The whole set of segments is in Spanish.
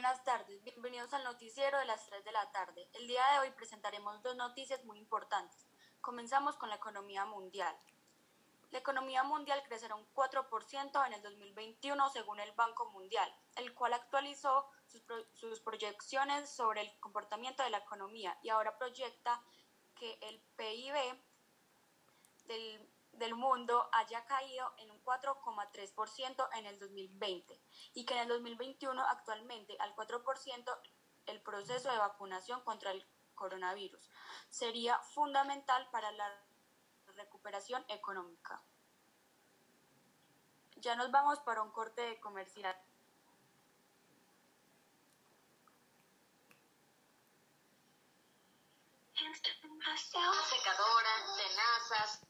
Buenas tardes, bienvenidos al noticiero de las 3 de la tarde. El día de hoy presentaremos dos noticias muy importantes. Comenzamos con la economía mundial. La economía mundial crecerá un 4% en el 2021 según el Banco Mundial, el cual actualizó sus, sus, proyecciones sobre el comportamiento de la economía y ahora proyecta que el PIB del del mundo haya caído en un 4,3% en el 2020 y que en el 2021 actualmente al 4% el proceso de vacunación contra el coronavirus sería fundamental para la recuperación económica. Ya nos vamos para un corte de comercial. Secadoras, tenazas,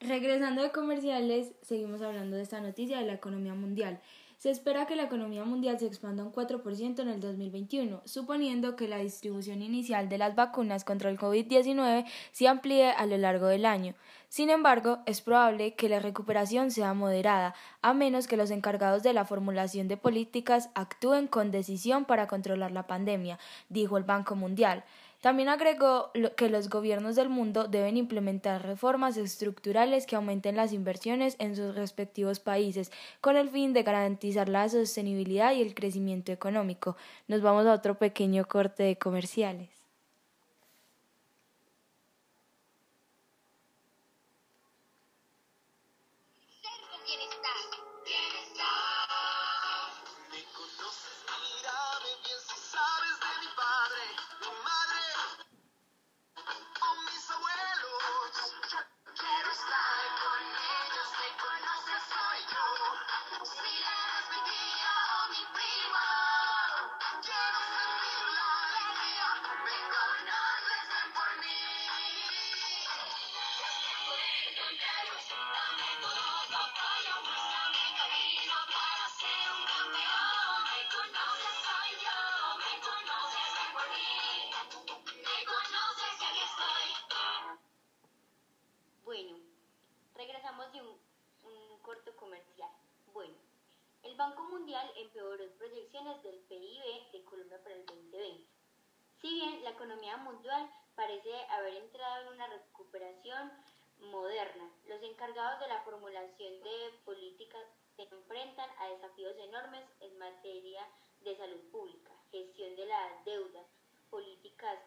Regresando de comerciales, seguimos hablando de esta noticia de la economía mundial. Se espera que la economía mundial se expanda un 4% en el 2021, suponiendo que la distribución inicial de las vacunas contra el COVID-19 se amplíe a lo largo del año. Sin embargo, es probable que la recuperación sea moderada, a menos que los encargados de la formulación de políticas actúen con decisión para controlar la pandemia, dijo el Banco Mundial. También agregó que los gobiernos del mundo deben implementar reformas estructurales que aumenten las inversiones en sus respectivos países con el fin de garantizar la sostenibilidad y el crecimiento económico. Nos vamos a otro pequeño corte de comerciales. Mundial empeoró proyecciones del PIB de Colombia para el 2020. Si bien la economía mundial parece haber entrado en una recuperación moderna, los encargados de la formulación de políticas se enfrentan a desafíos enormes en materia de salud pública, gestión de la deuda, políticas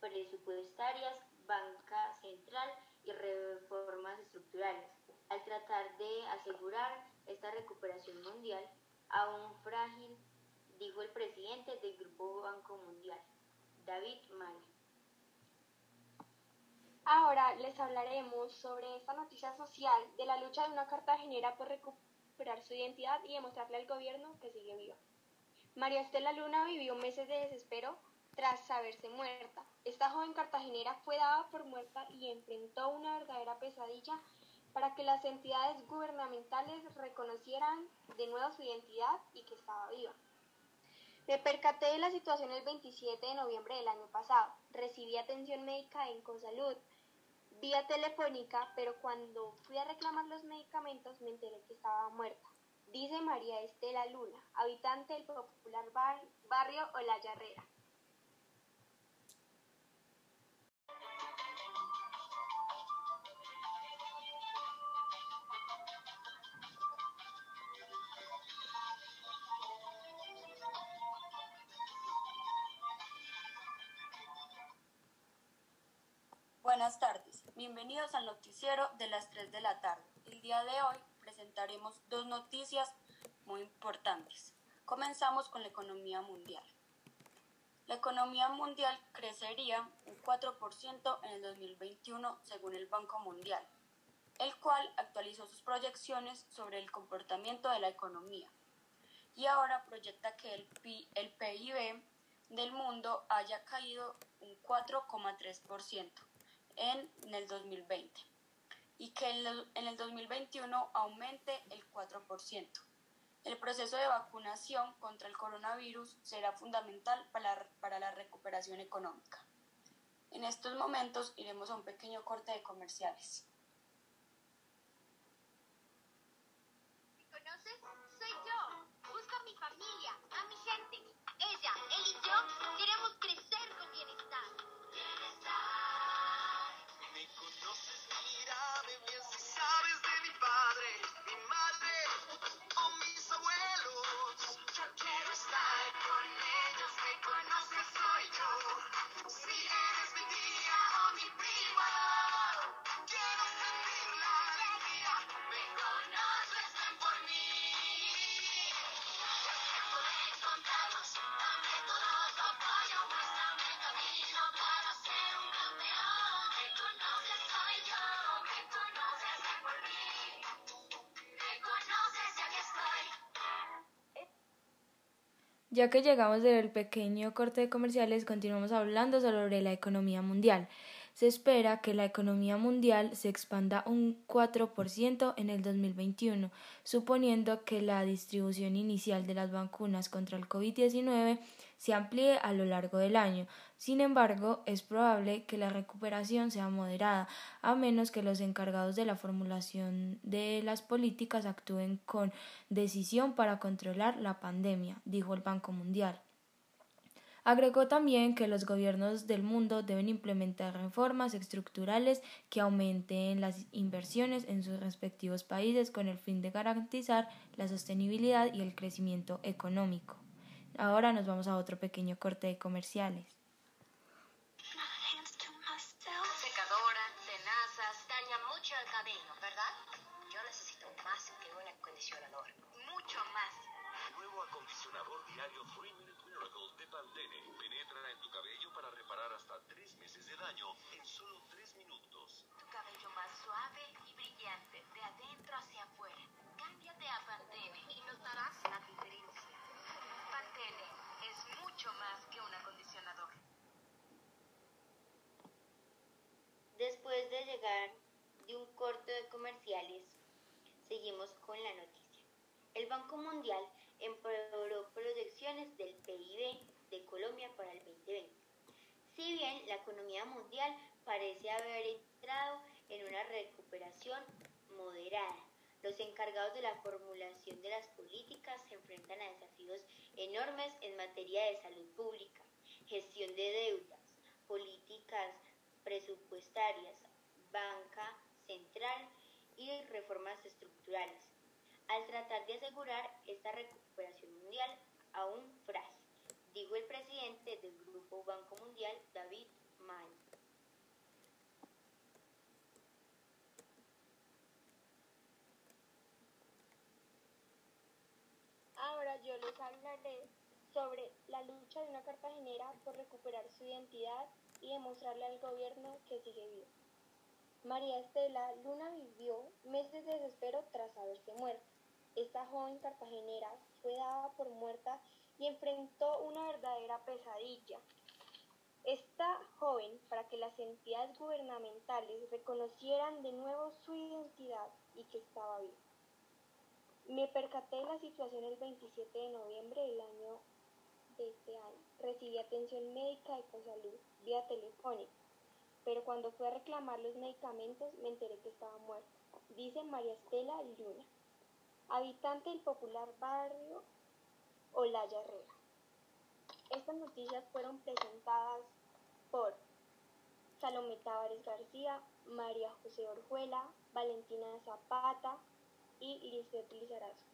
presupuestarias, banca central y reformas estructurales. Al tratar de asegurar esta recuperación mundial, aún frágil, dijo el presidente del Grupo Banco Mundial, David May. Ahora les hablaremos sobre esta noticia social de la lucha de una cartagenera por recuperar su identidad y demostrarle al gobierno que sigue viva. María Estela Luna vivió meses de desespero tras saberse muerta. Esta joven cartagenera fue dada por muerta y enfrentó una verdadera pesadilla para que las entidades gubernamentales reconocieran de nuevo su identidad y que estaba viva. Me percaté de la situación el 27 de noviembre del año pasado. Recibí atención médica en Consalud, vía telefónica, pero cuando fui a reclamar los medicamentos me enteré que estaba muerta. Dice María Estela Luna, habitante del popular barrio Olaya Herrera. Buenas tardes, bienvenidos al noticiero de las 3 de la tarde. El día de hoy presentaremos dos noticias muy importantes. Comenzamos con la economía mundial. La economía mundial crecería un 4% en el 2021 según el Banco Mundial, el cual actualizó sus proyecciones sobre el comportamiento de la economía y ahora proyecta que el, PIB del mundo haya caído un 4,3% en, en el 2020 y que en, en el 2021 aumente el 4%. El proceso de vacunación contra el coronavirus será fundamental para, para la recuperación económica. En estos momentos iremos a un pequeño corte de comerciales. ¿Conoces? Ya que llegamos del pequeño corte de comerciales, continuamos hablando sobre la economía mundial. Se espera que la economía mundial se expanda un 4% en el 2021, suponiendo que la distribución inicial de las vacunas contra el COVID-19 se amplíe a lo largo del año. Sin embargo, es probable que la recuperación sea moderada, a menos que los encargados de la formulación de las políticas actúen con decisión para controlar la pandemia, dijo el Banco Mundial. Agregó también que los gobiernos del mundo deben implementar reformas estructurales que aumenten las inversiones en sus respectivos países con el fin de garantizar la sostenibilidad y el crecimiento económico. Ahora nos vamos a otro pequeño corte de comerciales. Secadora, tenazas, daña mucho el cabello, ¿verdad? Yo necesito más que un acondicionador. Mucho más. Nuevo acondicionador diario 3 Minute Miracle de Pantene penetra en tu cabello para reparar hasta 3 meses de daño en solo 3 minutos. Tu cabello más suave y brillante, de adentro hacia afuera. Cámbiate a Pantene y notarás la diferencia. Pantene es mucho más que un acondicionador. Después de llegar de un corte de comerciales, seguimos con la noticia. El Banco Mundial empeoró proyecciones del PIB de Colombia para el 2020. Si bien la economía mundial parece haber entrado en una recuperación moderada, los encargados de la formulación de las políticas se enfrentan a desafíos enormes en materia de salud pública, gestión de deudas, políticas presupuestarias, banca central y reformas estructurales. Al tratar de asegurar esta recuperación mundial, aún frágil, dijo el presidente del Grupo Banco Mundial, David May. Ahora yo les hablaré sobre la lucha de una cartagenera por recuperar su identidad y demostrarle al gobierno que sigue vivo. María Estela Luna vivió meses de desespero tras haberse muerto. Esta joven cartagenera fue dada por muerta y enfrentó una verdadera pesadilla. Esta joven, para que las entidades gubernamentales reconocieran de nuevo su identidad y que estaba viva. Me percaté de la situación el 27 de noviembre del año de este año. Recibí atención médica de Consalud vía telefónica, pero cuando fui a reclamar los medicamentos me enteré que estaba muerta. Dice María Estela Luna, habitante del popular barrio Olaya Herrera. Estas noticias fueron presentadas por Salomé Tavares García, María José Orjuela, Valentina Zapata y Lisbeth Lizarazo.